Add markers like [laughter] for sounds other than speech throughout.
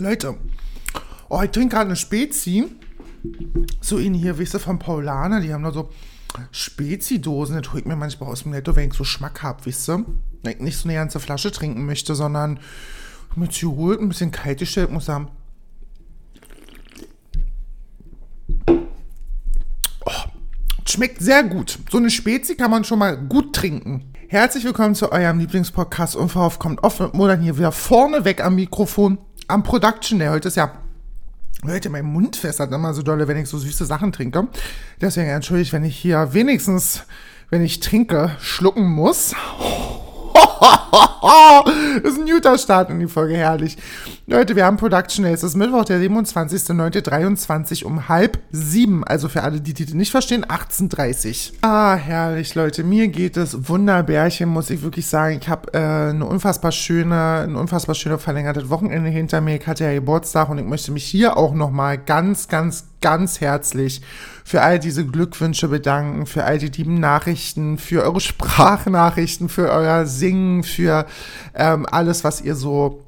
Leute, oh, ich trinke gerade eine Spezi. So in hier, wisst ihr, von Paulaner, die haben da so Spezi-Dosen. Das hole ich mir manchmal aus dem Netto, wenn ich so Schmack habe, wisst ihr. Wenn ich nicht so eine ganze Flasche trinken möchte, sondern mit sie holt, ein bisschen kalt gestellt, muss sagen. Oh, schmeckt sehr gut. So eine Spezi kann man schon mal gut trinken. Herzlich willkommen zu eurem Lieblingspodcast Unverhofft kommt oft mit Modern hier wieder vorne weg am Mikrofon am Production Day. Heute ist ja Leute, mein Mund fässert immer so dolle, wenn ich so süße Sachen trinke. Deswegen entschuldigt, wenn ich hier wenigstens, wenn ich trinke, schlucken muss. Das [laughs] ist ein guter Start in die Folge, herrlich. Leute, wir haben Production Day. Es ist Mittwoch, der 27.09.23 um halb sieben. Also für alle, die die nicht verstehen, 18.30 Ah, herrlich, Leute. Mir geht es wunderbärchen, muss ich wirklich sagen. Ich habe äh, eine unfassbar schöne, ein unfassbar schöne verlängertes Wochenende hinter mir. Ich hatte ja Geburtstag und ich möchte mich hier auch nochmal ganz, ganz, ganz herzlich für all diese Glückwünsche bedanken, für all die lieben Nachrichten, für eure Sprachnachrichten, für euer Singen, für ähm, alles, was ihr so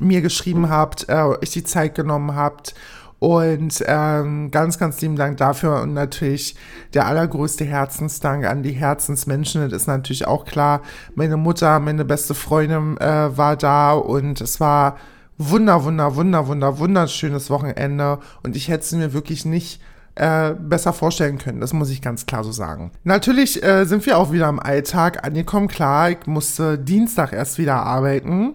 mir geschrieben habt, äh, euch die Zeit genommen habt. Und ähm, ganz, ganz lieben Dank dafür und natürlich der allergrößte Herzensdank an die Herzensmenschen. Das ist natürlich auch klar. Meine Mutter, meine beste Freundin äh, war da und es war wunder, wunder, wunder, wunder, wunderschönes Wochenende und ich hätte es mir wirklich nicht äh, besser vorstellen können. Das muss ich ganz klar so sagen. Natürlich äh, sind wir auch wieder im Alltag angekommen. Klar, ich musste Dienstag erst wieder arbeiten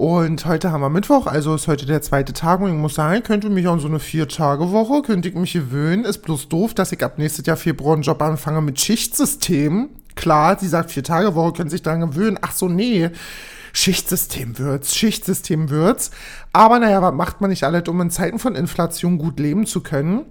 und heute haben wir Mittwoch, also ist heute der zweite Tag und ich muss sagen, ich könnte mich an so eine Vier-Tage-Woche, könnte ich mich gewöhnen. Ist bloß doof, dass ich ab nächstes Jahr Februar einen Job anfange mit Schichtsystem. Klar, sie sagt Vier-Tage-Woche, können sich daran gewöhnen. Ach so, nee. Schichtsystem wird's, Schichtsystem wird's. Aber naja, was macht man nicht alles, um in Zeiten von Inflation gut leben zu können?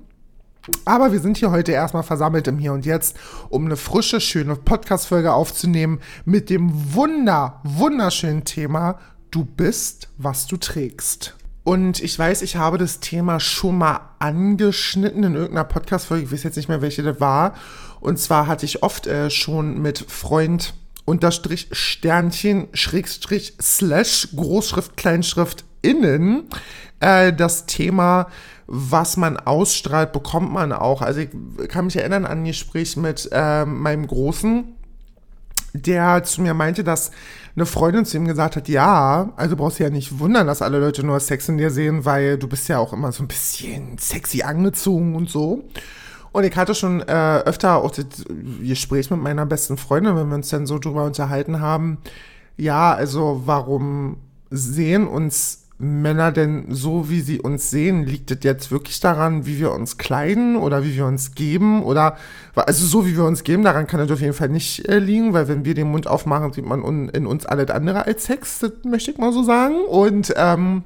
Aber wir sind hier heute erstmal versammelt im Hier und Jetzt, um eine frische, schöne Podcast-Folge aufzunehmen mit dem wunder, wunderschönen Thema Du bist, was du trägst. Und ich weiß, ich habe das Thema schon mal angeschnitten in irgendeiner Podcast-Folge. Ich weiß jetzt nicht mehr, welche das war. Und zwar hatte ich oft äh, schon mit Freund unterstrich Sternchen Schrägstrich Slash Großschrift Kleinschrift innen äh, das Thema, was man ausstrahlt, bekommt man auch. Also ich kann mich erinnern an ein Gespräch mit äh, meinem Großen, der zu mir meinte, dass eine Freundin zu ihm gesagt hat, ja, also brauchst du ja nicht wundern, dass alle Leute nur Sex in dir sehen, weil du bist ja auch immer so ein bisschen sexy angezogen und so. Und ich hatte schon äh, öfter auch das Gespräch mit meiner besten Freundin, wenn wir uns dann so drüber unterhalten haben, ja, also warum sehen uns Männer denn so, wie sie uns sehen? Liegt es jetzt wirklich daran, wie wir uns kleiden oder wie wir uns geben? Oder, also so wie wir uns geben, daran kann es auf jeden Fall nicht äh, liegen, weil wenn wir den Mund aufmachen, sieht man un, in uns alles andere als Sex, das möchte ich mal so sagen. Und, ähm,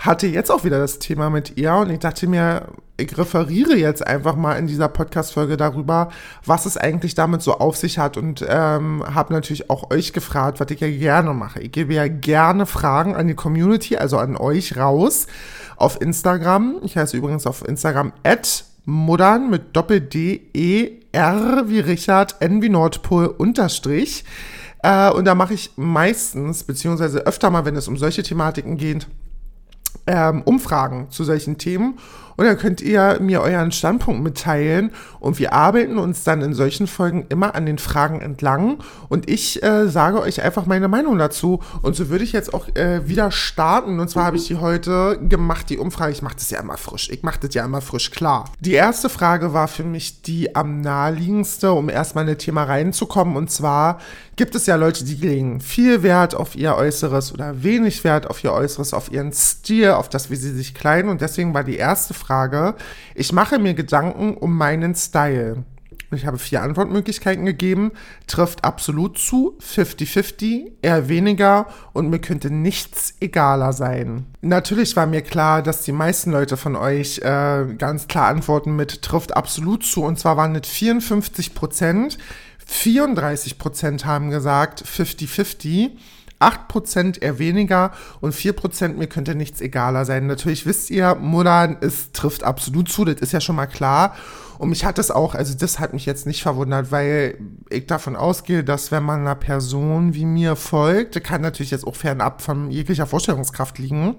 hatte jetzt auch wieder das Thema mit ihr und ich dachte mir, ich referiere jetzt einfach mal in dieser Podcast-Folge darüber, was es eigentlich damit so auf sich hat und ähm, habe natürlich auch euch gefragt, was ich ja gerne mache. Ich gebe ja gerne Fragen an die Community, also an euch raus auf Instagram. Ich heiße übrigens auf Instagram at modern mit Doppel-D-E-R wie Richard, N wie Nordpol unterstrich. Äh, und da mache ich meistens, beziehungsweise öfter mal, wenn es um solche Thematiken geht, ähm, Umfragen zu solchen Themen und dann könnt ihr mir euren Standpunkt mitteilen? Und wir arbeiten uns dann in solchen Folgen immer an den Fragen entlang. Und ich äh, sage euch einfach meine Meinung dazu. Und so würde ich jetzt auch äh, wieder starten. Und zwar habe ich die heute gemacht, die Umfrage, ich mache das ja immer frisch, ich mache das ja immer frisch, klar. Die erste Frage war für mich die am naheliegendste, um erstmal in das Thema reinzukommen. Und zwar gibt es ja Leute, die legen viel Wert auf ihr Äußeres oder wenig Wert auf ihr Äußeres, auf ihren Stil, auf das, wie sie sich kleiden. Und deswegen war die erste Frage Frage. Ich mache mir Gedanken um meinen Style. Ich habe vier Antwortmöglichkeiten gegeben. Trifft absolut zu, 50-50, eher weniger und mir könnte nichts egaler sein. Natürlich war mir klar, dass die meisten Leute von euch äh, ganz klar antworten mit trifft absolut zu und zwar waren es 54 Prozent. 34 Prozent haben gesagt 50-50. 8% eher weniger und 4% mir könnte nichts egaler sein. Natürlich wisst ihr, Mulan, es trifft absolut zu, das ist ja schon mal klar. Und mich hat es auch, also das hat mich jetzt nicht verwundert, weil ich davon ausgehe, dass wenn man einer Person wie mir folgt, kann natürlich jetzt auch fernab von jeglicher Vorstellungskraft liegen,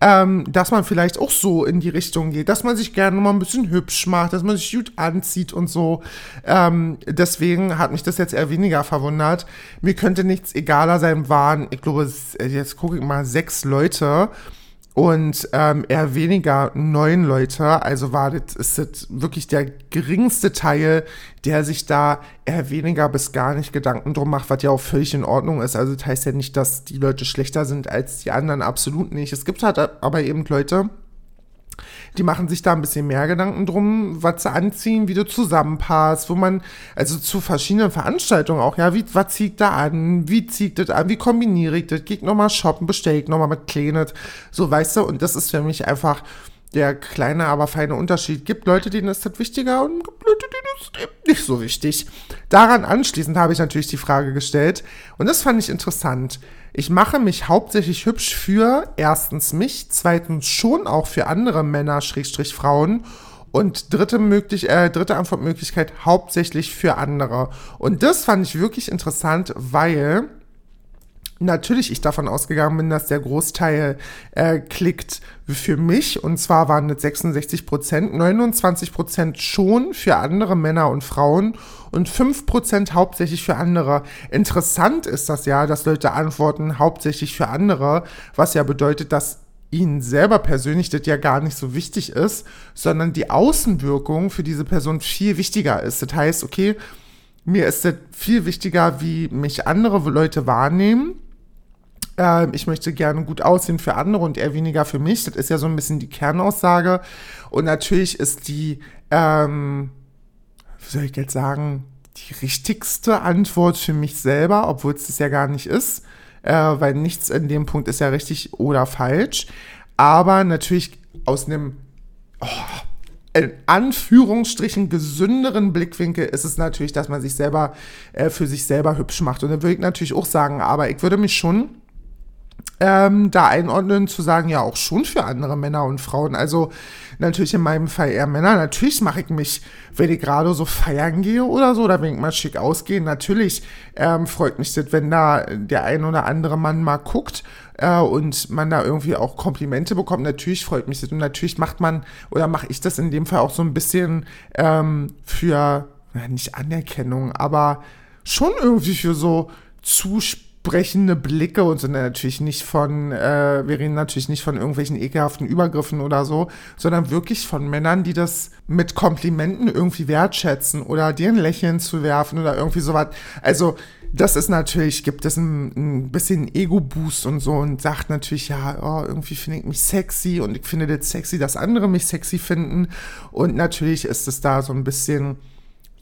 ähm, dass man vielleicht auch so in die Richtung geht, dass man sich gerne mal ein bisschen hübsch macht, dass man sich gut anzieht und so. Ähm, deswegen hat mich das jetzt eher weniger verwundert. Mir könnte nichts egaler sein, waren, ich glaube, jetzt gucke ich mal, sechs Leute und ähm, eher weniger neun Leute. Also war das, ist das wirklich der geringste Teil, der sich da eher weniger bis gar nicht Gedanken drum macht, was ja auch völlig in Ordnung ist. Also das heißt ja nicht, dass die Leute schlechter sind als die anderen, absolut nicht. Es gibt halt aber eben Leute, die machen sich da ein bisschen mehr Gedanken drum, was sie anziehen, wie du zusammenpasst, wo man, also zu verschiedenen Veranstaltungen auch, ja, wie, was zieht da an, wie zieht das an, wie kombiniere ich das, geht nochmal shoppen, bestelle ich nochmal mit Klenet, so, weißt du, und das ist für mich einfach der kleine, aber feine Unterschied. Gibt Leute, denen ist das wichtiger und gibt Leute, denen ist das eben nicht so wichtig. Daran anschließend habe ich natürlich die Frage gestellt und das fand ich interessant. Ich mache mich hauptsächlich hübsch für erstens mich, zweitens schon auch für andere Männer, Schrägstrich Frauen und dritte, möglich, äh, dritte Antwortmöglichkeit hauptsächlich für andere. Und das fand ich wirklich interessant, weil natürlich ich davon ausgegangen bin, dass der Großteil äh, klickt für mich. Und zwar waren das 66 Prozent, 29 Prozent schon für andere Männer und Frauen und 5 Prozent hauptsächlich für andere. Interessant ist das ja, dass Leute antworten hauptsächlich für andere, was ja bedeutet, dass ihnen selber persönlich das ja gar nicht so wichtig ist, sondern die Außenwirkung für diese Person viel wichtiger ist. Das heißt, okay, mir ist das viel wichtiger, wie mich andere Leute wahrnehmen äh, ich möchte gerne gut aussehen für andere und eher weniger für mich. Das ist ja so ein bisschen die Kernaussage. Und natürlich ist die, ähm, wie soll ich jetzt sagen, die richtigste Antwort für mich selber, obwohl es das ja gar nicht ist, äh, weil nichts in dem Punkt ist ja richtig oder falsch. Aber natürlich aus einem oh, in Anführungsstrichen gesünderen Blickwinkel ist es natürlich, dass man sich selber äh, für sich selber hübsch macht. Und da würde ich natürlich auch sagen, aber ich würde mich schon ähm, da einordnen, zu sagen, ja, auch schon für andere Männer und Frauen. Also natürlich in meinem Fall eher Männer. Natürlich mache ich mich, wenn ich gerade so feiern gehe oder so, oder wenn ich mal schick ausgehe, natürlich ähm, freut mich das, wenn da der ein oder andere Mann mal guckt äh, und man da irgendwie auch Komplimente bekommt. Natürlich freut mich das und natürlich macht man, oder mache ich das in dem Fall auch so ein bisschen ähm, für, ja, nicht Anerkennung, aber schon irgendwie für so Zuspruch brechende Blicke und sind natürlich nicht von, äh, wir reden natürlich nicht von irgendwelchen ekelhaften Übergriffen oder so, sondern wirklich von Männern, die das mit Komplimenten irgendwie wertschätzen oder dir ein Lächeln zu werfen oder irgendwie sowas. Also, das ist natürlich, gibt es ein, ein bisschen Ego-Boost und so und sagt natürlich, ja, oh, irgendwie finde ich mich sexy und ich finde das sexy, dass andere mich sexy finden. Und natürlich ist es da so ein bisschen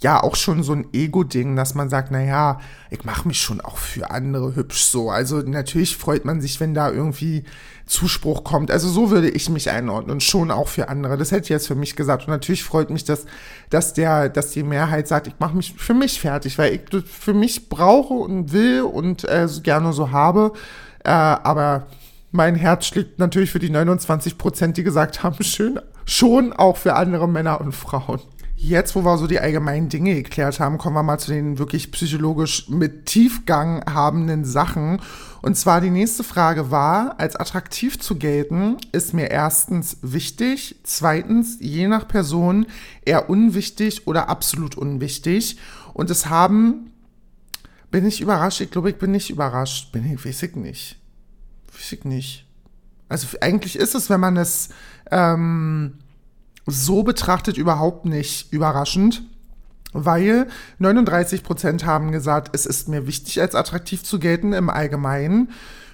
ja auch schon so ein Ego-Ding, dass man sagt, naja, ich mache mich schon auch für andere hübsch so. Also natürlich freut man sich, wenn da irgendwie Zuspruch kommt. Also so würde ich mich einordnen und schon auch für andere. Das hätte ich jetzt für mich gesagt. Und natürlich freut mich, dass, dass, der, dass die Mehrheit sagt, ich mache mich für mich fertig, weil ich das für mich brauche und will und äh, gerne so habe. Äh, aber mein Herz schlägt natürlich für die 29 Prozent, die gesagt haben, schön, schon auch für andere Männer und Frauen. Jetzt, wo wir so die allgemeinen Dinge geklärt haben, kommen wir mal zu den wirklich psychologisch mit Tiefgang habenden Sachen. Und zwar die nächste Frage war, als attraktiv zu gelten, ist mir erstens wichtig, zweitens je nach Person eher unwichtig oder absolut unwichtig. Und es haben, bin ich überrascht? Ich glaube, ich bin nicht überrascht. Bin ich, weiß ich nicht. Weiß ich nicht. Also eigentlich ist es, wenn man es, ähm, so betrachtet überhaupt nicht überraschend, weil 39% haben gesagt, es ist mir wichtig, als attraktiv zu gelten im Allgemeinen.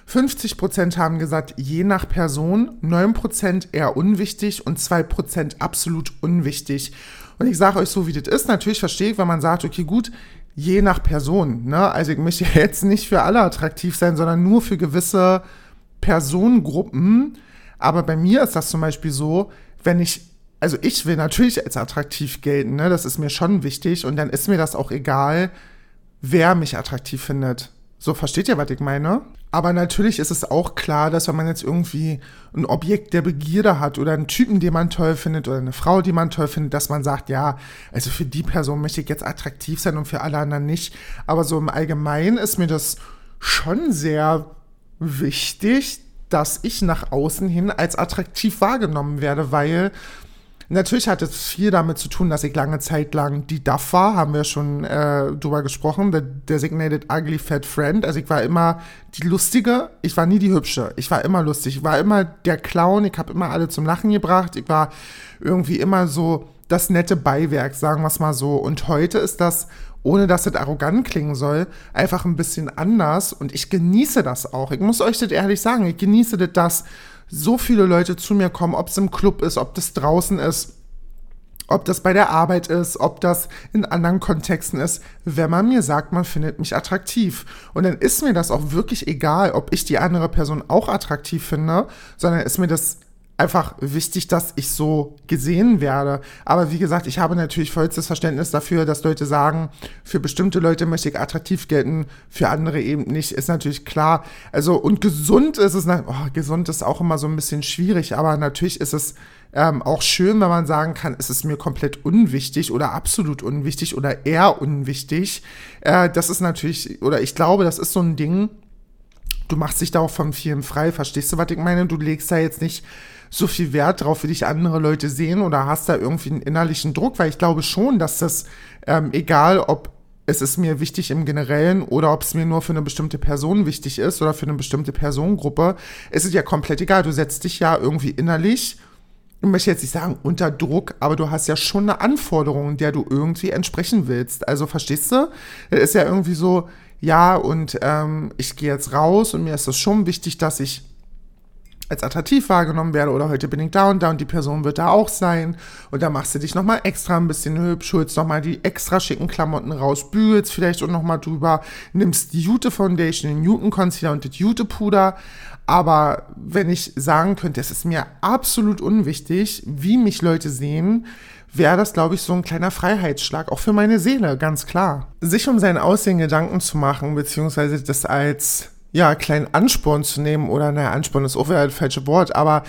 50% haben gesagt, je nach Person, 9% eher unwichtig und 2% absolut unwichtig. Und ich sage euch so, wie das ist. Natürlich verstehe ich, wenn man sagt, okay, gut, je nach Person. Ne? Also ich möchte [laughs] jetzt nicht für alle attraktiv sein, sondern nur für gewisse Personengruppen. Aber bei mir ist das zum Beispiel so, wenn ich also ich will natürlich als attraktiv gelten, ne? das ist mir schon wichtig und dann ist mir das auch egal, wer mich attraktiv findet. So versteht ihr, was ich meine? Aber natürlich ist es auch klar, dass wenn man jetzt irgendwie ein Objekt der Begierde hat oder einen Typen, den man toll findet oder eine Frau, die man toll findet, dass man sagt, ja, also für die Person möchte ich jetzt attraktiv sein und für alle anderen nicht. Aber so im Allgemeinen ist mir das schon sehr wichtig, dass ich nach außen hin als attraktiv wahrgenommen werde, weil Natürlich hat es viel damit zu tun, dass ich lange Zeit lang die Duff war, haben wir schon äh, drüber gesprochen, der Designated Ugly Fat Friend. Also ich war immer die Lustige, ich war nie die Hübsche. Ich war immer lustig, ich war immer der Clown, ich habe immer alle zum Lachen gebracht, ich war irgendwie immer so das nette Beiwerk, sagen wir es mal so. Und heute ist das, ohne dass es arrogant klingen soll, einfach ein bisschen anders und ich genieße das auch. Ich muss euch das ehrlich sagen, ich genieße das, dass so viele Leute zu mir kommen, ob es im Club ist, ob das draußen ist, ob das bei der Arbeit ist, ob das in anderen Kontexten ist, wenn man mir sagt, man findet mich attraktiv. Und dann ist mir das auch wirklich egal, ob ich die andere Person auch attraktiv finde, sondern ist mir das einfach wichtig, dass ich so gesehen werde. Aber wie gesagt, ich habe natürlich vollstes Verständnis dafür, dass Leute sagen, für bestimmte Leute möchte ich attraktiv gelten, für andere eben nicht. Ist natürlich klar. Also, und gesund ist es, oh, gesund ist auch immer so ein bisschen schwierig, aber natürlich ist es ähm, auch schön, wenn man sagen kann, es ist mir komplett unwichtig oder absolut unwichtig oder eher unwichtig. Äh, das ist natürlich, oder ich glaube, das ist so ein Ding, du machst dich da auch von vielen frei. Verstehst du, was ich meine? Du legst da jetzt nicht so viel Wert drauf, wie dich andere Leute sehen oder hast da irgendwie einen innerlichen Druck, weil ich glaube schon, dass das, ähm, egal ob es ist mir wichtig im Generellen oder ob es mir nur für eine bestimmte Person wichtig ist oder für eine bestimmte Personengruppe, ist es ja komplett egal. Du setzt dich ja irgendwie innerlich, ich möchte jetzt nicht sagen unter Druck, aber du hast ja schon eine Anforderung, der du irgendwie entsprechen willst. Also verstehst du? Es ist ja irgendwie so, ja, und ähm, ich gehe jetzt raus und mir ist es schon wichtig, dass ich als attraktiv wahrgenommen werde oder heute bin ich da und da und die Person wird da auch sein und da machst du dich nochmal extra ein bisschen hübsch, holst nochmal die extra schicken Klamotten raus, bügelst vielleicht und nochmal drüber, nimmst die Jute Foundation, den Newton Concealer und das Jute Puder, aber wenn ich sagen könnte, es ist mir absolut unwichtig, wie mich Leute sehen, wäre das, glaube ich, so ein kleiner Freiheitsschlag, auch für meine Seele, ganz klar. Sich um sein Aussehen Gedanken zu machen, beziehungsweise das als ja, kleinen Ansporn zu nehmen oder, naja, Ansporn ist auch wieder das falsche Wort, aber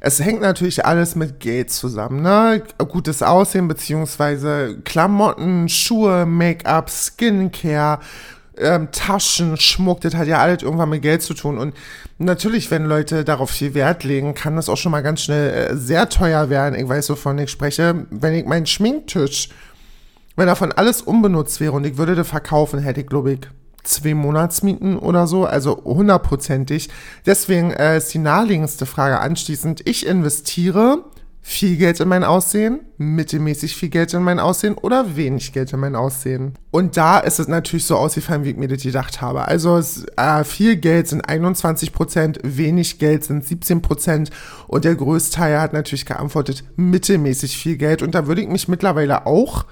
es hängt natürlich alles mit Geld zusammen, ne? Gutes Aussehen, beziehungsweise Klamotten, Schuhe, Make-up, Skincare, ähm, Taschen, Schmuck, das hat ja alles irgendwann mit Geld zu tun. Und natürlich, wenn Leute darauf viel Wert legen, kann das auch schon mal ganz schnell äh, sehr teuer werden. Ich weiß, wovon ich spreche. Wenn ich meinen Schminktisch, wenn davon alles unbenutzt wäre und ich würde das verkaufen, hätte ich, glaube ich, zwei Monatsmieten oder so, also hundertprozentig. Deswegen äh, ist die naheliegendste Frage anschließend, ich investiere viel Geld in mein Aussehen, mittelmäßig viel Geld in mein Aussehen oder wenig Geld in mein Aussehen. Und da ist es natürlich so ausgefallen, wie ich mir das gedacht habe. Also es, äh, viel Geld sind 21%, wenig Geld sind 17% und der Größteil hat natürlich geantwortet, mittelmäßig viel Geld. Und da würde ich mich mittlerweile auch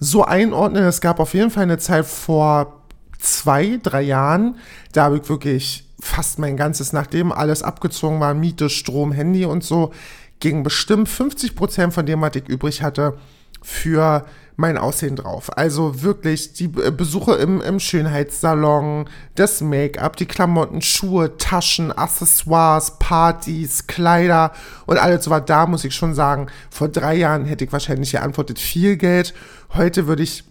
so einordnen. Es gab auf jeden Fall eine Zeit vor zwei, drei Jahren, da habe ich wirklich fast mein ganzes, nachdem alles abgezogen war, Miete, Strom, Handy und so, ging bestimmt 50 Prozent von dem, was ich übrig hatte, für mein Aussehen drauf. Also wirklich die Besuche im, im Schönheitssalon, das Make-up, die Klamotten, Schuhe, Taschen, Accessoires, Partys, Kleider und alles so war da, muss ich schon sagen. Vor drei Jahren hätte ich wahrscheinlich geantwortet, viel Geld. Heute würde ich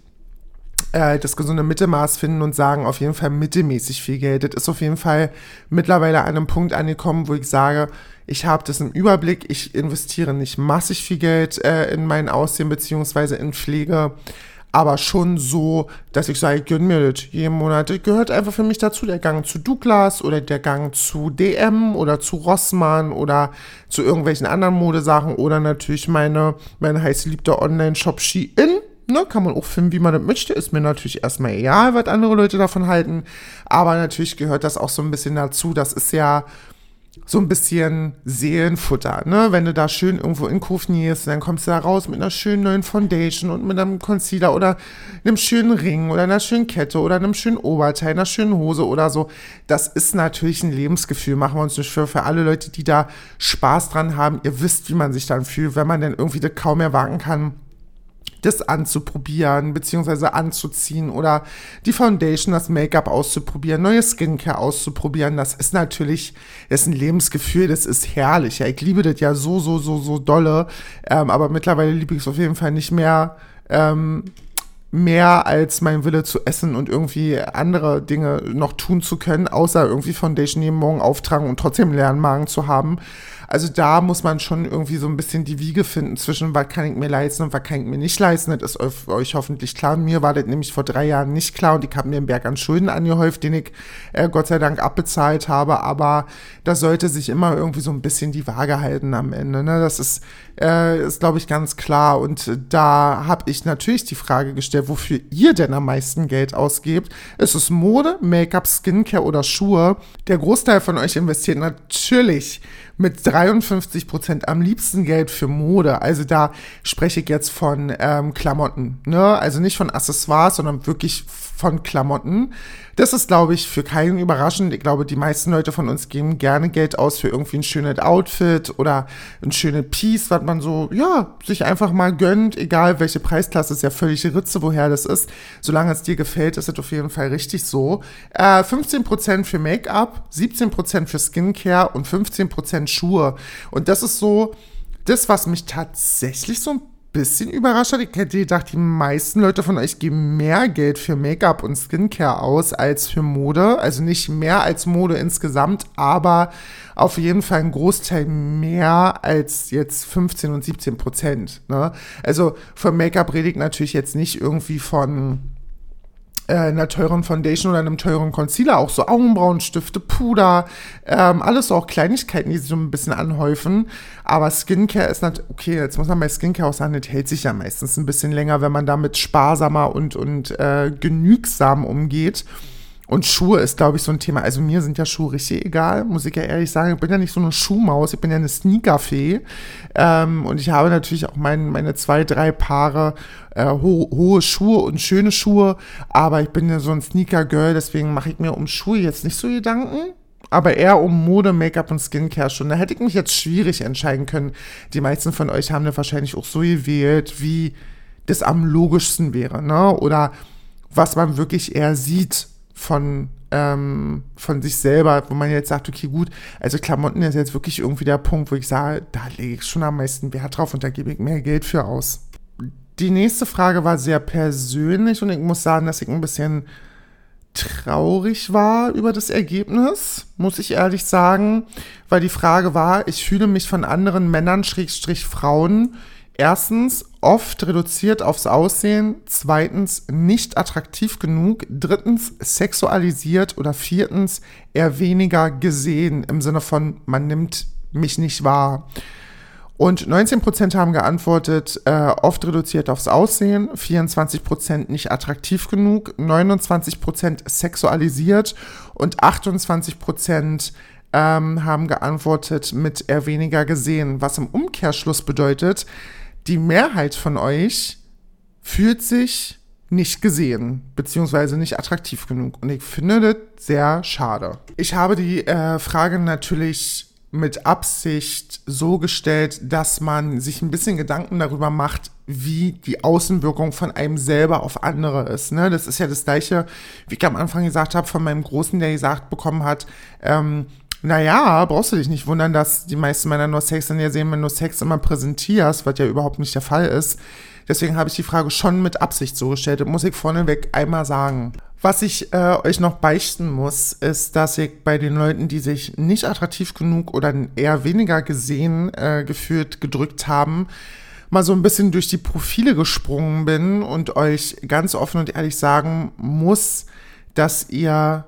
äh, das gesunde Mittelmaß finden und sagen, auf jeden Fall mittelmäßig viel Geld. Das ist auf jeden Fall mittlerweile an einem Punkt angekommen, wo ich sage, ich habe das im Überblick, ich investiere nicht massig viel Geld äh, in mein Aussehen beziehungsweise in Pflege, aber schon so, dass ich sage, gönn mir das jeden Monat. Das gehört einfach für mich dazu, der Gang zu Douglas oder der Gang zu DM oder zu Rossmann oder zu irgendwelchen anderen Modesachen oder natürlich meine, meine heiß Online-Shop Shein Ne, kann man auch finden, wie man das möchte. Ist mir natürlich erstmal egal, was andere Leute davon halten. Aber natürlich gehört das auch so ein bisschen dazu. Das ist ja so ein bisschen Seelenfutter, ne? Wenn du da schön irgendwo in Kufnierst, dann kommst du da raus mit einer schönen neuen Foundation und mit einem Concealer oder einem schönen Ring oder einer schönen Kette oder einem schönen Oberteil, einer schönen Hose oder so. Das ist natürlich ein Lebensgefühl, machen wir uns nicht für, für alle Leute, die da Spaß dran haben. Ihr wisst, wie man sich dann fühlt, wenn man dann irgendwie das kaum erwarten kann das anzuprobieren, beziehungsweise anzuziehen oder die Foundation, das Make-up auszuprobieren, neue Skincare auszuprobieren. Das ist natürlich, das ist ein Lebensgefühl, das ist herrlich. Ja, ich liebe das ja so, so, so, so dolle. Ähm, aber mittlerweile liebe ich es auf jeden Fall nicht mehr. Ähm, mehr als mein Wille zu essen und irgendwie andere Dinge noch tun zu können, außer irgendwie Foundation jeden Morgen auftragen und trotzdem leeren Magen zu haben. Also da muss man schon irgendwie so ein bisschen die Wiege finden zwischen, was kann ich mir leisten und was kann ich mir nicht leisten. Das ist euch hoffentlich klar. Mir war das nämlich vor drei Jahren nicht klar und ich habe mir einen Berg an Schulden angehäuft, den ich äh, Gott sei Dank abbezahlt habe. Aber da sollte sich immer irgendwie so ein bisschen die Waage halten am Ende. Ne? Das ist, äh, ist glaube ich, ganz klar. Und da habe ich natürlich die Frage gestellt, wofür ihr denn am meisten Geld ausgebt. Ist es Mode, Make-up, Skincare oder Schuhe? Der Großteil von euch investiert natürlich mit 53 Prozent am liebsten Geld für Mode. Also da spreche ich jetzt von ähm, Klamotten, ne? Also nicht von Accessoires, sondern wirklich von Klamotten. Das ist, glaube ich, für keinen überraschend. Ich glaube, die meisten Leute von uns geben gerne Geld aus für irgendwie ein schönes Outfit oder ein schönes Piece, was man so, ja, sich einfach mal gönnt, egal welche Preisklasse, ist ja völlig Ritze, woher das ist. Solange es dir gefällt, ist es auf jeden Fall richtig so. Äh, 15% für Make-up, 17% für Skincare und 15% Schuhe. Und das ist so das, was mich tatsächlich so ein bisschen überrascht hat. Ich hätte gedacht, die meisten Leute von euch geben mehr Geld für Make-up und Skincare aus als für Mode. Also nicht mehr als Mode insgesamt, aber auf jeden Fall ein Großteil mehr als jetzt 15 und 17 Prozent. Ne? Also für Make-up rede ich natürlich jetzt nicht irgendwie von äh, einer teuren Foundation oder einem teuren Concealer, auch so Augenbrauenstifte, Puder, ähm, alles so auch Kleinigkeiten, die sich so ein bisschen anhäufen. Aber Skincare ist natürlich, okay, jetzt muss man bei Skincare auch sagen, das hält sich ja meistens ein bisschen länger, wenn man damit sparsamer und, und äh, genügsam umgeht. Und Schuhe ist, glaube ich, so ein Thema. Also mir sind ja Schuhe richtig egal, muss ich ja ehrlich sagen. Ich bin ja nicht so eine Schuhmaus, ich bin ja eine Sneakerfee. Ähm, und ich habe natürlich auch mein, meine zwei, drei Paare äh, ho hohe Schuhe und schöne Schuhe. Aber ich bin ja so ein Sneaker-Girl, deswegen mache ich mir um Schuhe jetzt nicht so Gedanken aber eher um Mode, Make-up und Skincare schon. Da hätte ich mich jetzt schwierig entscheiden können. Die meisten von euch haben da wahrscheinlich auch so gewählt, wie das am logischsten wäre, ne? Oder was man wirklich eher sieht von, ähm, von sich selber, wo man jetzt sagt, okay, gut, also Klamotten ist jetzt wirklich irgendwie der Punkt, wo ich sage, da lege ich schon am meisten Wert drauf und da gebe ich mehr Geld für aus. Die nächste Frage war sehr persönlich und ich muss sagen, dass ich ein bisschen traurig war über das Ergebnis, muss ich ehrlich sagen, weil die Frage war, ich fühle mich von anderen Männern, Schrägstrich Frauen, Erstens, oft reduziert aufs Aussehen. Zweitens, nicht attraktiv genug. Drittens, sexualisiert. Oder viertens, eher weniger gesehen im Sinne von, man nimmt mich nicht wahr. Und 19% haben geantwortet, äh, oft reduziert aufs Aussehen, 24% nicht attraktiv genug, 29% sexualisiert und 28% ähm, haben geantwortet mit eher weniger gesehen, was im Umkehrschluss bedeutet, die Mehrheit von euch fühlt sich nicht gesehen, beziehungsweise nicht attraktiv genug. Und ich finde das sehr schade. Ich habe die äh, Frage natürlich mit Absicht so gestellt, dass man sich ein bisschen Gedanken darüber macht, wie die Außenwirkung von einem selber auf andere ist. Ne? Das ist ja das gleiche, wie ich am Anfang gesagt habe, von meinem Großen, der gesagt bekommen hat, ähm, naja, brauchst du dich nicht wundern, dass die meisten Männer nur Sex in dir sehen, wenn du Sex immer präsentierst, was ja überhaupt nicht der Fall ist. Deswegen habe ich die Frage schon mit Absicht so gestellt. Das muss ich vorneweg einmal sagen. Was ich äh, euch noch beichten muss, ist, dass ich bei den Leuten, die sich nicht attraktiv genug oder eher weniger gesehen äh, gefühlt gedrückt haben, mal so ein bisschen durch die Profile gesprungen bin und euch ganz offen und ehrlich sagen muss, dass ihr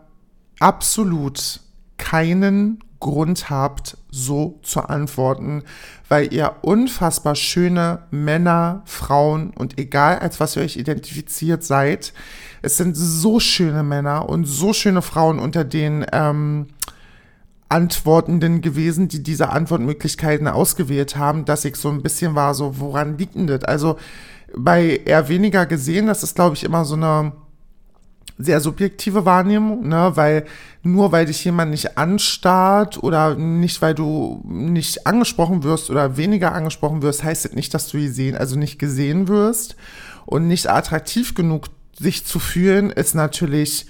absolut keinen Grund habt, so zu antworten, weil ihr unfassbar schöne Männer, Frauen und egal als was ihr euch identifiziert seid, es sind so schöne Männer und so schöne Frauen unter den ähm, Antwortenden gewesen, die diese Antwortmöglichkeiten ausgewählt haben, dass ich so ein bisschen war, so woran liegt denn das? Also bei eher weniger gesehen, das ist glaube ich immer so eine sehr subjektive Wahrnehmung, ne, weil nur weil dich jemand nicht anstarrt oder nicht, weil du nicht angesprochen wirst oder weniger angesprochen wirst, heißt das nicht, dass du gesehen, also nicht gesehen wirst. Und nicht attraktiv genug sich zu fühlen, ist natürlich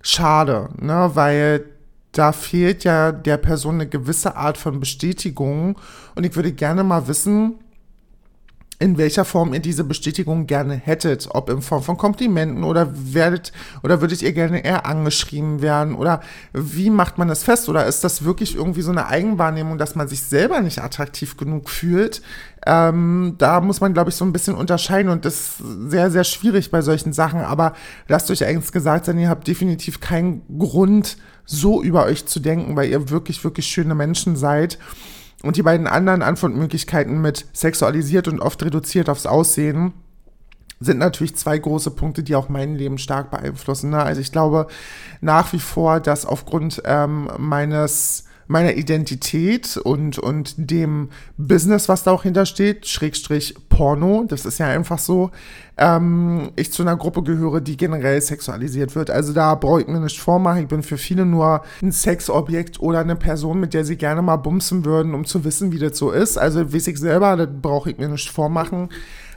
schade, ne, weil da fehlt ja der Person eine gewisse Art von Bestätigung. Und ich würde gerne mal wissen, in welcher Form ihr diese Bestätigung gerne hättet, ob in Form von Komplimenten oder werdet oder würdet ihr gerne eher angeschrieben werden oder wie macht man das fest oder ist das wirklich irgendwie so eine Eigenwahrnehmung, dass man sich selber nicht attraktiv genug fühlt? Ähm, da muss man, glaube ich, so ein bisschen unterscheiden und das ist sehr, sehr schwierig bei solchen Sachen. Aber lasst euch eigentlich gesagt sein, ihr habt definitiv keinen Grund, so über euch zu denken, weil ihr wirklich, wirklich schöne Menschen seid. Und die beiden anderen Antwortmöglichkeiten mit sexualisiert und oft reduziert aufs Aussehen sind natürlich zwei große Punkte, die auch mein Leben stark beeinflussen. Ne? Also ich glaube nach wie vor, dass aufgrund ähm, meines meiner Identität und, und dem Business, was da auch hintersteht, Schrägstrich Porno, das ist ja einfach so, ähm, ich zu einer Gruppe gehöre, die generell sexualisiert wird. Also da brauche ich mir nicht vormachen, ich bin für viele nur ein Sexobjekt oder eine Person, mit der sie gerne mal bumsen würden, um zu wissen, wie das so ist. Also weiß ich selber, das brauche ich mir nicht vormachen.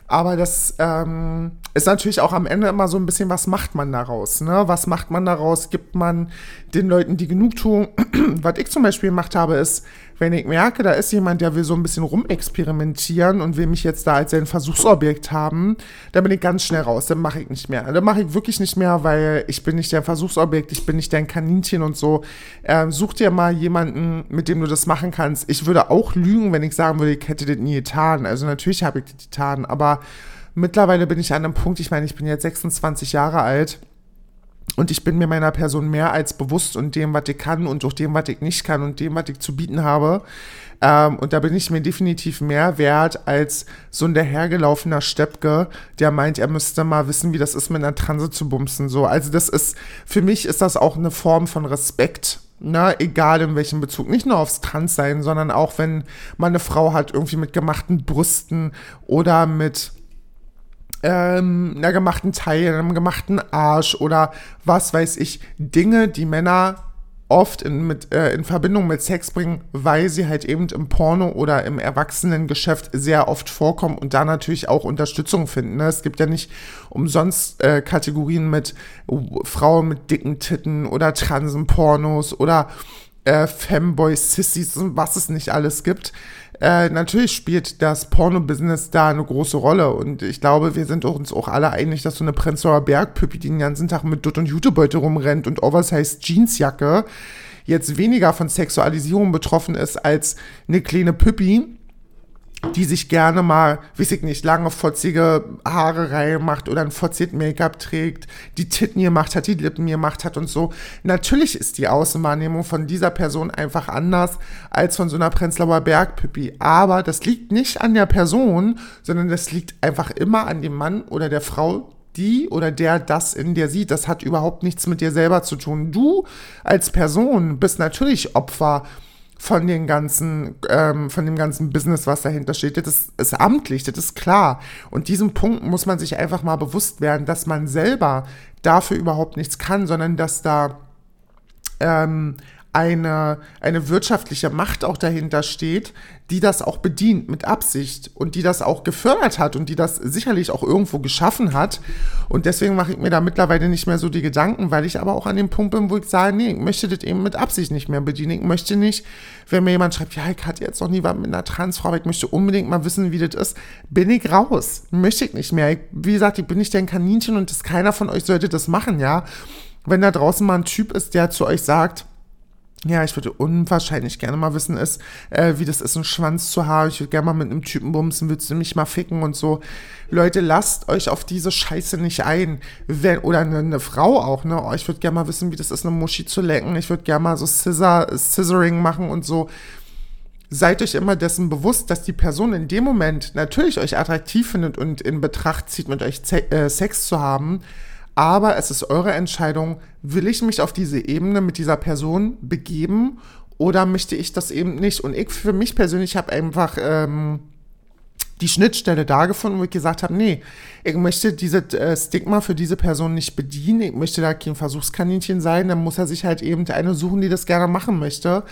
Aber das ähm, ist natürlich auch am Ende immer so ein bisschen, was macht man daraus? Ne? Was macht man daraus? Gibt man den Leuten die Genugtuung? [clears throat] was ich zum Beispiel gemacht habe, ist, wenn ich merke, da ist jemand, der will so ein bisschen rumexperimentieren und will mich jetzt da als sein Versuchsobjekt haben, dann bin ich ganz schnell raus. Dann mache ich nicht mehr. Dann mache ich wirklich nicht mehr, weil ich bin nicht dein Versuchsobjekt, ich bin nicht dein Kaninchen und so. Ähm, such dir mal jemanden, mit dem du das machen kannst. Ich würde auch lügen, wenn ich sagen würde, ich hätte das nie getan. Also natürlich habe ich das getan, aber mittlerweile bin ich an einem Punkt, ich meine, ich bin jetzt 26 Jahre alt und ich bin mir meiner Person mehr als bewusst und dem, was ich kann und auch dem, was ich nicht kann und dem, was ich zu bieten habe. Ähm, und da bin ich mir definitiv mehr wert als so ein dahergelaufener Steppke, der meint, er müsste mal wissen, wie das ist, mit einer Transe zu bumsen. So, also das ist, für mich ist das auch eine Form von Respekt. Ne, egal in welchem Bezug, nicht nur aufs Transsein, sondern auch wenn man eine Frau hat, irgendwie mit gemachten Brüsten oder mit ähm, einer gemachten Taille, einem gemachten Arsch oder was weiß ich, Dinge, die Männer oft in, mit, äh, in Verbindung mit Sex bringen, weil sie halt eben im Porno oder im Erwachsenengeschäft sehr oft vorkommen und da natürlich auch Unterstützung finden. Ne? Es gibt ja nicht umsonst äh, Kategorien mit Frauen mit dicken Titten oder Transenpornos oder äh, Femboys, Sissies und was es nicht alles gibt. Äh, natürlich spielt das Porno-Business da eine große Rolle und ich glaube, wir sind uns auch alle einig, dass so eine Prenzlauer Bergpüppi, die den ganzen Tag mit Dutt und Jutebeutel rumrennt und Oversized Jeansjacke, jetzt weniger von Sexualisierung betroffen ist als eine kleine Püppi, die sich gerne mal, weiß ich nicht, lange fotzige Haare reinmacht oder ein fotzig Make-up trägt, die Titten gemacht hat, die Lippen gemacht hat und so. Natürlich ist die Außenwahrnehmung von dieser Person einfach anders als von so einer Prenzlauer Bergpippi. Aber das liegt nicht an der Person, sondern das liegt einfach immer an dem Mann oder der Frau, die oder der das in dir sieht. Das hat überhaupt nichts mit dir selber zu tun. Du als Person bist natürlich Opfer von den ganzen, ähm, von dem ganzen Business, was dahinter steht. Das ist amtlich, das ist klar. Und diesem Punkt muss man sich einfach mal bewusst werden, dass man selber dafür überhaupt nichts kann, sondern dass da ähm, eine, eine wirtschaftliche Macht auch dahinter steht, die das auch bedient mit Absicht und die das auch gefördert hat und die das sicherlich auch irgendwo geschaffen hat. Und deswegen mache ich mir da mittlerweile nicht mehr so die Gedanken, weil ich aber auch an dem Punkt bin, wo ich sage, nee, ich möchte das eben mit Absicht nicht mehr bedienen. Ich möchte nicht, wenn mir jemand schreibt, ja, ich hatte jetzt noch nie was mit einer Transfrau, aber ich möchte unbedingt mal wissen, wie das ist, bin ich raus. Möchte ich nicht mehr. Ich, wie gesagt, ich bin nicht dein Kaninchen und das, keiner von euch sollte das machen, ja. Wenn da draußen mal ein Typ ist, der zu euch sagt, ja, ich würde unwahrscheinlich gerne mal wissen, ist, äh, wie das ist, einen Schwanz zu haben. Ich würde gerne mal mit einem Typen bumsen, würdest du mich mal ficken und so. Leute, lasst euch auf diese Scheiße nicht ein. Wenn, oder eine, eine Frau auch, ne? Oh, ich würde gerne mal wissen, wie das ist, eine Muschi zu lecken. Ich würde gerne mal so Scissor, Scissoring machen und so. Seid euch immer dessen bewusst, dass die Person in dem Moment natürlich euch attraktiv findet und in Betracht zieht, mit euch äh, Sex zu haben aber es ist eure Entscheidung, will ich mich auf diese Ebene mit dieser Person begeben oder möchte ich das eben nicht? Und ich für mich persönlich habe einfach ähm, die Schnittstelle da gefunden, wo ich gesagt habe, nee, ich möchte diese äh, Stigma für diese Person nicht bedienen, ich möchte da kein Versuchskaninchen sein, dann muss er sich halt eben eine suchen, die das gerne machen möchte.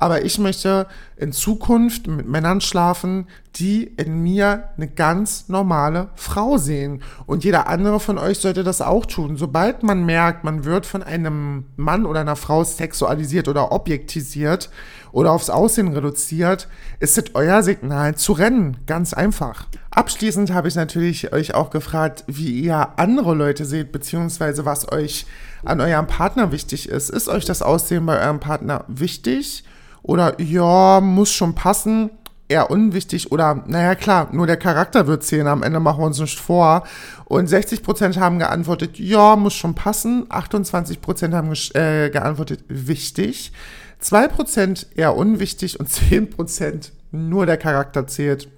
Aber ich möchte in Zukunft mit Männern schlafen, die in mir eine ganz normale Frau sehen. Und jeder andere von euch sollte das auch tun. Sobald man merkt, man wird von einem Mann oder einer Frau sexualisiert oder objektisiert oder aufs Aussehen reduziert, ist es euer Signal zu rennen. Ganz einfach. Abschließend habe ich natürlich euch auch gefragt, wie ihr andere Leute seht, beziehungsweise was euch an eurem Partner wichtig ist. Ist euch das Aussehen bei eurem Partner wichtig? Oder ja, muss schon passen? eher unwichtig oder, naja klar, nur der Charakter wird zählen, am Ende machen wir uns nicht vor. Und 60% haben geantwortet, ja, muss schon passen. 28% haben äh, geantwortet, wichtig. 2% eher unwichtig und 10% nur der Charakter zählt.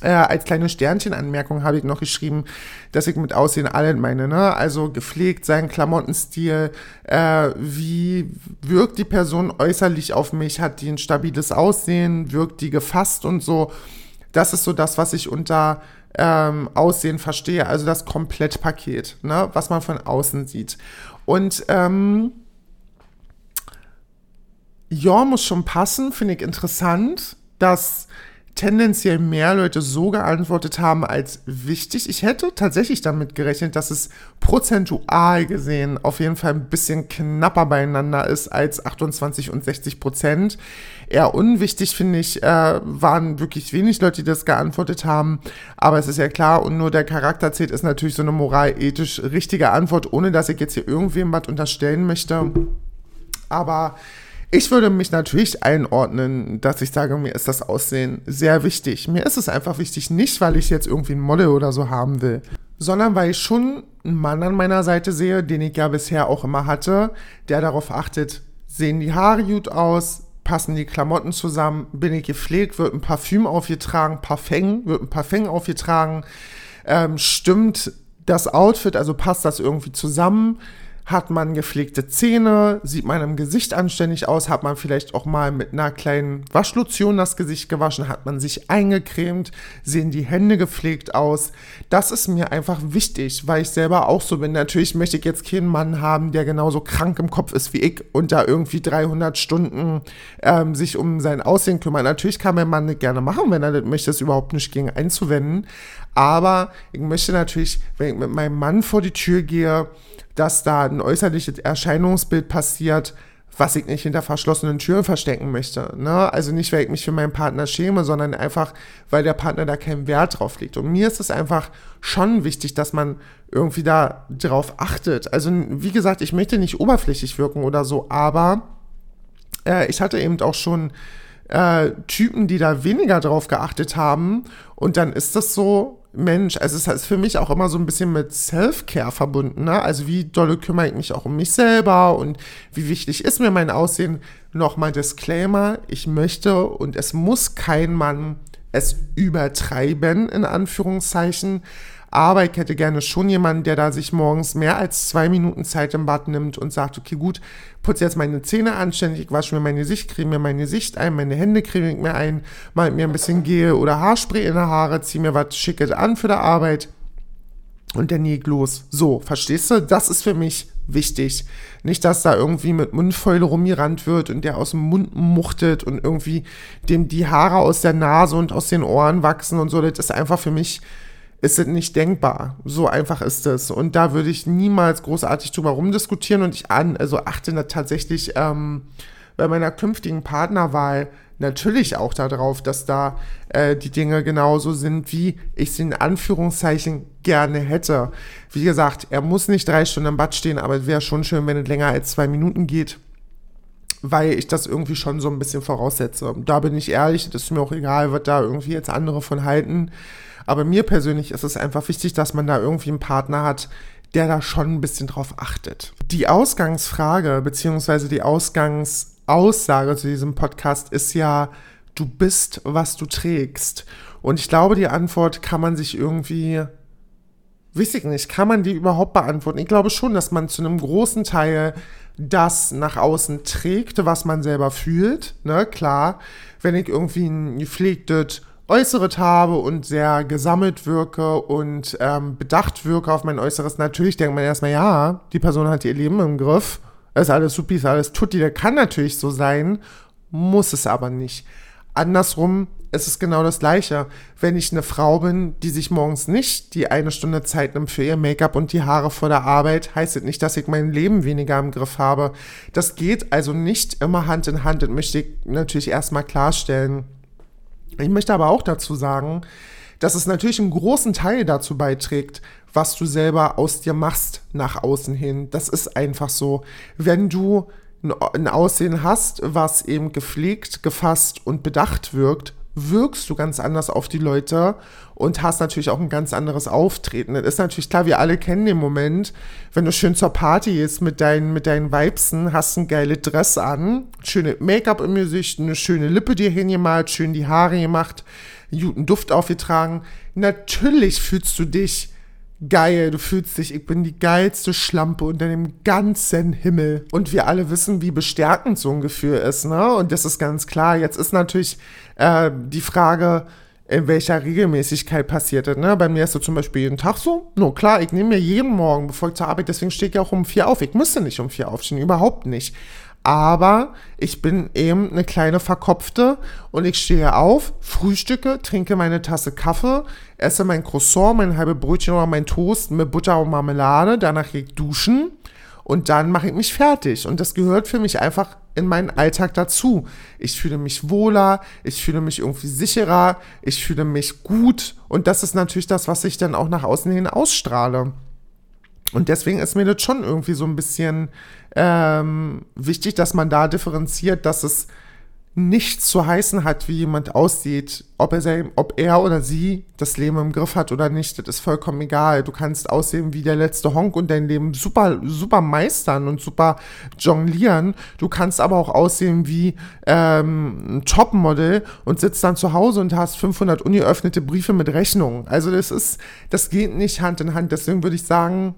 Äh, als kleine Sternchenanmerkung habe ich noch geschrieben, dass ich mit Aussehen allen meine, ne? Also gepflegt, sein Klamottenstil, äh, wie wirkt die Person äußerlich auf mich, hat die ein stabiles Aussehen, wirkt die gefasst und so. Das ist so das, was ich unter ähm, Aussehen verstehe, also das Komplettpaket, ne? Was man von außen sieht. Und ähm, ja, muss schon passen, finde ich interessant, dass tendenziell mehr Leute so geantwortet haben als wichtig. Ich hätte tatsächlich damit gerechnet, dass es prozentual gesehen auf jeden Fall ein bisschen knapper beieinander ist als 28 und 60 Prozent. Eher unwichtig, finde ich, äh, waren wirklich wenig Leute, die das geantwortet haben. Aber es ist ja klar, und nur der Charakter zählt, ist natürlich so eine moralethisch richtige Antwort, ohne dass ich jetzt hier irgendwem was unterstellen möchte. Aber ich würde mich natürlich einordnen, dass ich sage, mir ist das Aussehen sehr wichtig. Mir ist es einfach wichtig, nicht weil ich jetzt irgendwie ein Model oder so haben will, sondern weil ich schon einen Mann an meiner Seite sehe, den ich ja bisher auch immer hatte, der darauf achtet, sehen die Haare gut aus, passen die Klamotten zusammen, bin ich gepflegt, wird ein Parfüm aufgetragen, Parfum, wird ein Parfum aufgetragen, ähm, stimmt das Outfit, also passt das irgendwie zusammen, hat man gepflegte Zähne? Sieht man im Gesicht anständig aus? Hat man vielleicht auch mal mit einer kleinen Waschlotion das Gesicht gewaschen? Hat man sich eingecremt? Sehen die Hände gepflegt aus? Das ist mir einfach wichtig, weil ich selber auch so bin. Natürlich möchte ich jetzt keinen Mann haben, der genauso krank im Kopf ist wie ich und da irgendwie 300 Stunden ähm, sich um sein Aussehen kümmert. Natürlich kann mein Mann das gerne machen, wenn er das möchte, das überhaupt nicht gegen einzuwenden. Aber ich möchte natürlich, wenn ich mit meinem Mann vor die Tür gehe, dass da ein äußerliches Erscheinungsbild passiert, was ich nicht hinter verschlossenen Türen verstecken möchte. Ne? Also nicht, weil ich mich für meinen Partner schäme, sondern einfach, weil der Partner da keinen Wert drauf legt. Und mir ist es einfach schon wichtig, dass man irgendwie da drauf achtet. Also wie gesagt, ich möchte nicht oberflächlich wirken oder so, aber äh, ich hatte eben auch schon äh, Typen, die da weniger drauf geachtet haben. Und dann ist das so, Mensch, also es ist für mich auch immer so ein bisschen mit Self-Care verbunden. Ne? Also wie dolle kümmere ich mich auch um mich selber und wie wichtig ist mir mein Aussehen. Nochmal Disclaimer, ich möchte und es muss kein Mann es übertreiben, in Anführungszeichen. Aber ich hätte gerne schon jemanden, der da sich morgens mehr als zwei Minuten Zeit im Bad nimmt und sagt, okay, gut, putze jetzt meine Zähne anständig, ich wasche mir mein Gesicht, creme mir mein Gesicht ein, meine Hände creme ich mir ein, mal mir ein bisschen Gehe oder Haarspray in die Haare, ziehe mir was Schickes an für die Arbeit und dann leg los. So, verstehst du? Das ist für mich wichtig. Nicht, dass da irgendwie mit Mundfäule rumgerannt wird und der aus dem Mund muchtet und irgendwie dem die Haare aus der Nase und aus den Ohren wachsen und so. Das ist einfach für mich ist es nicht denkbar. So einfach ist es. Und da würde ich niemals großartig drüber rumdiskutieren und ich an, also achte da tatsächlich ähm, bei meiner künftigen Partnerwahl natürlich auch darauf, dass da äh, die Dinge genauso sind, wie ich sie in Anführungszeichen gerne hätte. Wie gesagt, er muss nicht drei Stunden im Bad stehen, aber es wäre schon schön, wenn es länger als zwei Minuten geht weil ich das irgendwie schon so ein bisschen voraussetze. Da bin ich ehrlich, das ist mir auch egal, was da irgendwie jetzt andere von halten. Aber mir persönlich ist es einfach wichtig, dass man da irgendwie einen Partner hat, der da schon ein bisschen drauf achtet. Die Ausgangsfrage beziehungsweise die Ausgangsaussage zu diesem Podcast ist ja, du bist, was du trägst. Und ich glaube, die Antwort kann man sich irgendwie, weiß ich nicht, kann man die überhaupt beantworten? Ich glaube schon, dass man zu einem großen Teil das nach außen trägt, was man selber fühlt. Ne, klar, wenn ich irgendwie ein gepflegtes Äußeres habe und sehr gesammelt wirke und ähm, bedacht wirke auf mein Äußeres, natürlich denkt man erstmal, ja, die Person hat ihr Leben im Griff, ist alles supi, ist alles tutti, der kann natürlich so sein, muss es aber nicht. andersrum ist es genau das Gleiche. Wenn ich eine Frau bin, die sich morgens nicht die eine Stunde Zeit nimmt für ihr Make-up und die Haare vor der Arbeit, heißt es das nicht, dass ich mein Leben weniger im Griff habe. Das geht also nicht immer Hand in Hand. Das möchte ich natürlich erstmal klarstellen. Ich möchte aber auch dazu sagen, dass es natürlich einen großen Teil dazu beiträgt, was du selber aus dir machst nach außen hin. Das ist einfach so. Wenn du ein Aussehen hast, was eben gepflegt, gefasst und bedacht wirkt, wirkst du ganz anders auf die Leute und hast natürlich auch ein ganz anderes Auftreten. Das ist natürlich klar, wir alle kennen den Moment, wenn du schön zur Party gehst mit deinen, mit deinen Weibsen, hast ein geiles Dress an, schöne Make-up im Gesicht, eine schöne Lippe dir hingemalt, schön die Haare gemacht, einen guten Duft aufgetragen. Natürlich fühlst du dich geil, du fühlst dich, ich bin die geilste Schlampe unter dem ganzen Himmel. Und wir alle wissen, wie bestärkend so ein Gefühl ist, ne? Und das ist ganz klar. Jetzt ist natürlich äh, die Frage, in welcher Regelmäßigkeit passiert das, ne? Bei mir ist es zum Beispiel jeden Tag so. No, klar, ich nehme mir jeden Morgen, bevor ich zur Arbeit, deswegen stehe ich auch um vier auf. Ich müsste nicht um vier aufstehen, überhaupt nicht. Aber ich bin eben eine kleine Verkopfte und ich stehe auf, frühstücke, trinke meine Tasse Kaffee, esse mein Croissant, mein halbe Brötchen oder mein Toast mit Butter und Marmelade, danach gehe ich duschen und dann mache ich mich fertig. Und das gehört für mich einfach in meinen Alltag dazu. Ich fühle mich wohler, ich fühle mich irgendwie sicherer, ich fühle mich gut und das ist natürlich das, was ich dann auch nach außen hin ausstrahle. Und deswegen ist mir das schon irgendwie so ein bisschen ähm, wichtig, dass man da differenziert, dass es nichts zu heißen hat, wie jemand aussieht, ob er, ob er oder sie das Leben im Griff hat oder nicht, das ist vollkommen egal. Du kannst aussehen wie der letzte Honk und dein Leben super, super meistern und super jonglieren. Du kannst aber auch aussehen wie ähm, ein Topmodel und sitzt dann zu Hause und hast 500 ungeöffnete Briefe mit Rechnungen. Also das ist, das geht nicht Hand in Hand. Deswegen würde ich sagen,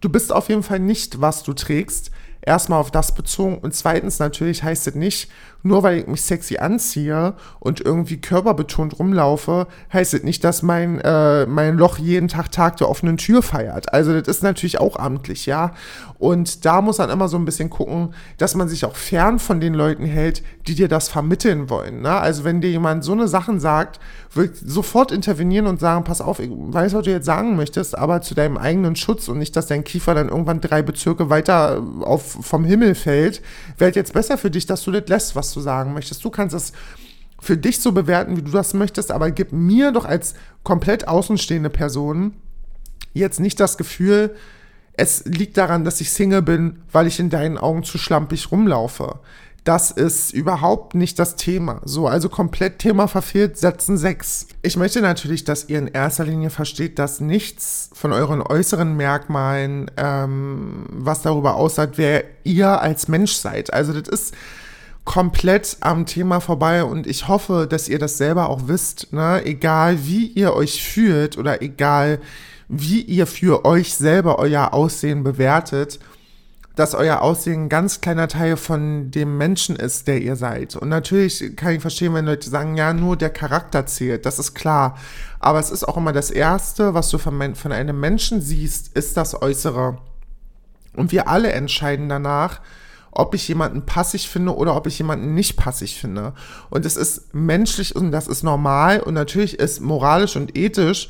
du bist auf jeden Fall nicht, was du trägst. Erstmal auf das bezogen. Und zweitens natürlich heißt es nicht, nur weil ich mich sexy anziehe und irgendwie körperbetont rumlaufe, heißt es nicht, dass mein, äh, mein Loch jeden Tag Tag der offenen Tür feiert. Also das ist natürlich auch amtlich, ja. Und da muss man immer so ein bisschen gucken, dass man sich auch fern von den Leuten hält, die dir das vermitteln wollen. Ne? Also wenn dir jemand so eine Sachen sagt, will sofort intervenieren und sagen, pass auf, ich weiß, was du jetzt sagen möchtest, aber zu deinem eigenen Schutz und nicht, dass dein Kiefer dann irgendwann drei Bezirke weiter auf, vom Himmel fällt, wäre jetzt besser für dich, dass du das lässt, was du sagen möchtest. Du kannst es für dich so bewerten, wie du das möchtest, aber gib mir doch als komplett außenstehende Person jetzt nicht das Gefühl, es liegt daran, dass ich Single bin, weil ich in deinen Augen zu schlampig rumlaufe. Das ist überhaupt nicht das Thema. So, also komplett Thema verfehlt, Sätzen 6. Ich möchte natürlich, dass ihr in erster Linie versteht, dass nichts von euren äußeren Merkmalen, ähm, was darüber aussagt, wer ihr als Mensch seid. Also das ist komplett am Thema vorbei und ich hoffe, dass ihr das selber auch wisst, ne? egal wie ihr euch fühlt oder egal wie ihr für euch selber euer Aussehen bewertet, dass euer Aussehen ein ganz kleiner Teil von dem Menschen ist, der ihr seid. Und natürlich kann ich verstehen, wenn Leute sagen, ja, nur der Charakter zählt, das ist klar. Aber es ist auch immer das Erste, was du von, von einem Menschen siehst, ist das Äußere. Und wir alle entscheiden danach, ob ich jemanden passig finde oder ob ich jemanden nicht passig finde. Und es ist menschlich und das ist normal und natürlich ist moralisch und ethisch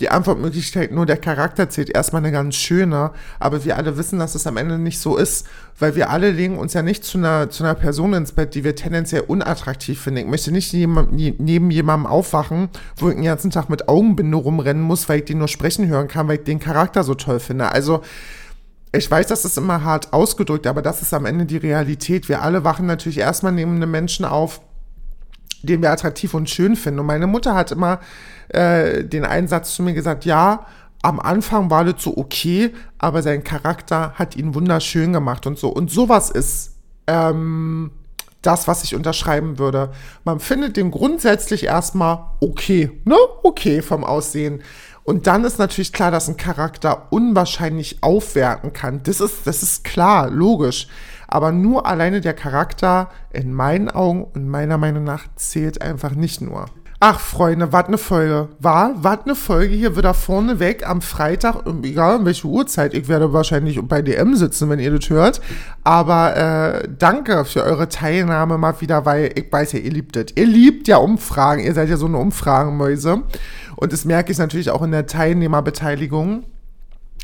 die Antwortmöglichkeit nur der Charakter zählt erstmal eine ganz schöne, aber wir alle wissen, dass es am Ende nicht so ist, weil wir alle legen uns ja nicht zu einer, zu einer Person ins Bett, die wir tendenziell unattraktiv finden. Ich möchte nicht jemand, neben jemandem aufwachen, wo ich den ganzen Tag mit Augenbinde rumrennen muss, weil ich den nur sprechen hören kann, weil ich den Charakter so toll finde. Also, ich weiß, das ist immer hart ausgedrückt, aber das ist am Ende die Realität. Wir alle wachen natürlich erstmal neben einem Menschen auf, den wir attraktiv und schön finden. Und meine Mutter hat immer äh, den Einsatz zu mir gesagt, ja, am Anfang war das so okay, aber sein Charakter hat ihn wunderschön gemacht und so. Und sowas ist ähm, das, was ich unterschreiben würde. Man findet den grundsätzlich erstmal okay, ne? Okay vom Aussehen. Und dann ist natürlich klar, dass ein Charakter unwahrscheinlich aufwerten kann. Das ist, das ist klar, logisch. Aber nur alleine der Charakter in meinen Augen und meiner Meinung nach zählt einfach nicht nur. Ach, Freunde, was eine Folge. War, was eine Folge hier wieder vorneweg am Freitag, egal um welche Uhrzeit. Ich werde wahrscheinlich bei DM sitzen, wenn ihr das hört. Aber äh, danke für eure Teilnahme mal wieder, weil ich weiß ja, ihr liebt das. Ihr liebt ja Umfragen. Ihr seid ja so eine Umfragenmäuse. Und das merke ich natürlich auch in der Teilnehmerbeteiligung.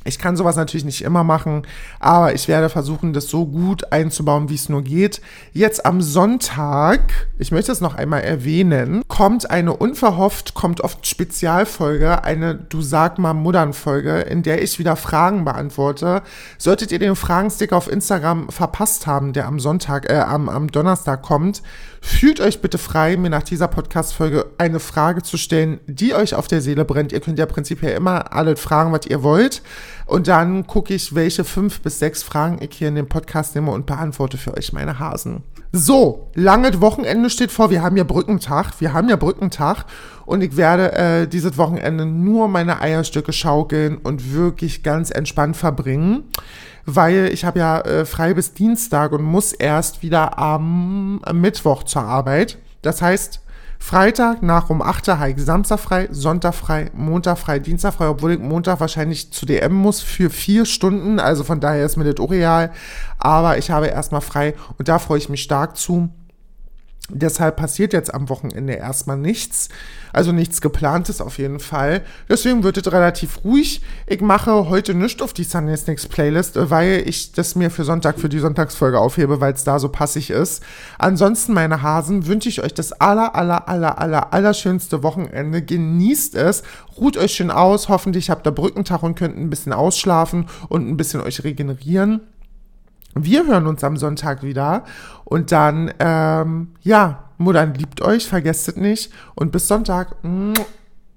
Ich kann sowas natürlich nicht immer machen, aber ich werde versuchen, das so gut einzubauen, wie es nur geht. Jetzt am Sonntag, ich möchte es noch einmal erwähnen, kommt eine unverhofft, kommt oft Spezialfolge, eine Du sag mal Muddern-Folge, in der ich wieder Fragen beantworte. Solltet ihr den Fragenstick auf Instagram verpasst haben, der am Sonntag, äh, am, am Donnerstag kommt, fühlt euch bitte frei, mir nach dieser Podcast-Folge eine Frage zu stellen, die euch auf der Seele brennt. Ihr könnt ja prinzipiell immer alle fragen, was ihr wollt. Und dann gucke ich, welche fünf bis sechs Fragen ich hier in dem Podcast nehme und beantworte für euch meine Hasen. So, lange Wochenende steht vor. Wir haben ja Brückentag. Wir haben ja Brückentag. Und ich werde äh, dieses Wochenende nur meine Eierstücke schaukeln und wirklich ganz entspannt verbringen. Weil ich habe ja äh, frei bis Dienstag und muss erst wieder am, am Mittwoch zur Arbeit. Das heißt, Freitag nach um 8 Uhr Hike, Samstag frei, Sonntag frei, Montag frei, Dienstag frei, obwohl ich Montag wahrscheinlich zu DM muss für vier Stunden, also von daher ist mir das auch real, aber ich habe erstmal frei und da freue ich mich stark zu. Deshalb passiert jetzt am Wochenende erstmal nichts. Also nichts geplantes auf jeden Fall. Deswegen wird es relativ ruhig. Ich mache heute nicht auf die Sunday Snicks Playlist, weil ich das mir für Sonntag, für die Sonntagsfolge aufhebe, weil es da so passig ist. Ansonsten, meine Hasen, wünsche ich euch das aller, aller, aller, aller, aller schönste Wochenende. Genießt es. Ruht euch schön aus. Hoffentlich habt ihr Brückentag und könnt ein bisschen ausschlafen und ein bisschen euch regenerieren. Wir hören uns am Sonntag wieder. Und dann, ähm, ja, Muttern liebt euch, vergesst es nicht. Und bis Sonntag.